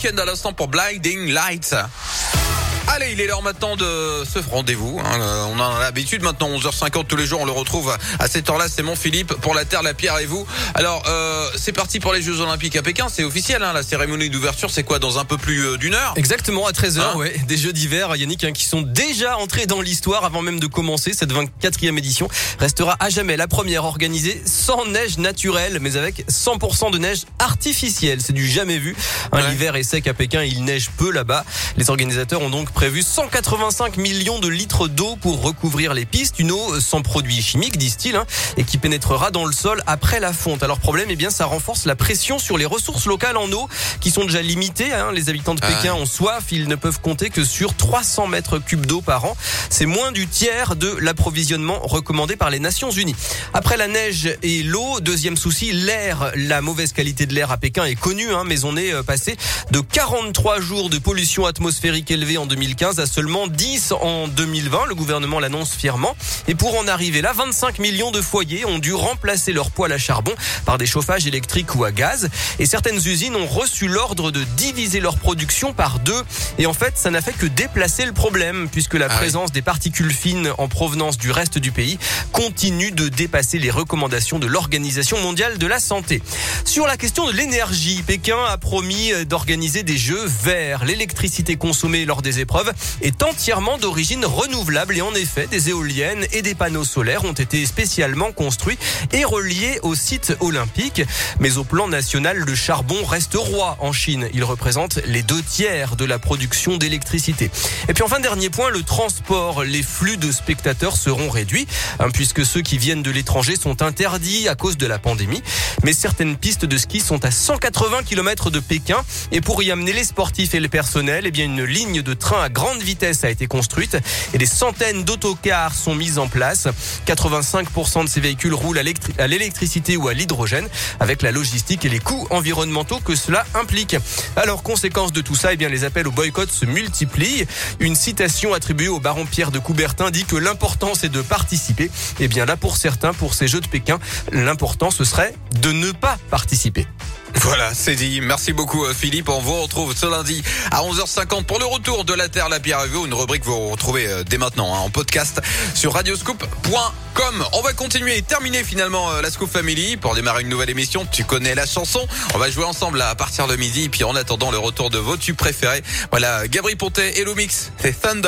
Weekend à l'instant pour Blinding Lights. Allez, il est l'heure maintenant de ce rendez-vous. hein. Euh, On en a l'habitude maintenant, 11h50 tous les jours, on le retrouve à cette heure-là. C'est mon Philippe pour la Terre, la Pierre et vous. Alors, euh, c'est parti pour les Jeux Olympiques à Pékin. C'est officiel, hein, la cérémonie d'ouverture. C'est quoi dans un peu plus euh, d'une heure? Exactement, à 13h, Hein? ouais. Des Jeux d'hiver, Yannick, hein, qui sont déjà entrés dans l'histoire avant même de commencer. Cette 24e édition restera à jamais la première organisée sans neige naturelle, mais avec 100% de neige artificielle. C'est du jamais vu. Hein, Ouais. L'hiver est sec à Pékin, il neige peu là-bas. Les organisateurs ont donc prévu 185 millions de litres d'eau pour recouvrir les pistes. Une eau sans produits chimiques, disent-ils, hein, et qui pénétrera dans le sol après la fonte. Alors problème, eh bien, ça renforce la pression sur les ressources locales en eau qui sont déjà limitées. hein. Les habitants de Ah Pékin ont soif, ils ne peuvent compter que sur 300 mètres cubes d'eau par an. C'est moins du tiers de l'approvisionnement recommandé par les Nations Unies. Après la neige et l'eau, deuxième souci, l'air. La mauvaise qualité de l'air à Pékin est connue, hein, mais on est euh, passé de 43 jours de pollution atmosphérique élevée en 2015 à seulement 10 en 2020. Le gouvernement l'annonce fièrement. Et pour en arriver là, 25 millions de foyers ont dû remplacer leur poêle à charbon par des chauffages électriques ou à gaz. Et certaines usines ont reçu l'ordre de diviser leur production par deux. Et en fait, ça n'a fait que déplacer le problème, puisque la Ah oui. présence des particules fines en provenance du reste du pays continue de dépasser les recommandations de l'Organisation mondiale de la santé. Sur la question de l'énergie, Pékin a promis d'organiser des jeux verts. L'électricité consommée lors des épreuves est entièrement d'origine renouvelable et en effet, des éoliennes et des panneaux solaires ont été spécialement construits et reliés au site olympique. Mais au plan national, le charbon reste roi en Chine. Il représente les deux tiers de la production d'électricité. Et puis enfin, dernier point, le transport. Les flux de spectateurs seront réduits hein, puisque ceux qui viennent de l'étranger sont interdits à cause de la pandémie. Mais certaines pistes de ski sont à 180 km de Pékin et pour y amener les sportifs et le personnel, eh bien une ligne de train à grande vitesse a été construite et des centaines d'autocars sont mises en place. 85% de ces véhicules roulent à l'électricité ou à l'hydrogène avec la logistique et les coûts environnementaux que cela implique. Alors, conséquence de tout ça, eh bien, les appels au boycott se multiplient. Une citation attribuée au baron Pierre de Coubertin dit que l'important c'est de participer. Eh bien, là, pour certains, pour ces Jeux de Pékin, l'important ce serait de ne pas participer. Voilà, c'est dit. Merci beaucoup euh, Philippe. On vous retrouve ce lundi à 11h50 pour le retour de la Terre, la Pierre vous. Une rubrique que vous retrouvez euh, dès maintenant hein, en podcast sur radioscoop.com. On va continuer et terminer finalement euh, la Scoop Family pour démarrer une nouvelle émission. Tu connais la chanson. On va jouer ensemble à partir de midi. Et puis en attendant le retour de vos tubes préférés. Voilà, Gabri Pontet et Mix. C'est Thunder.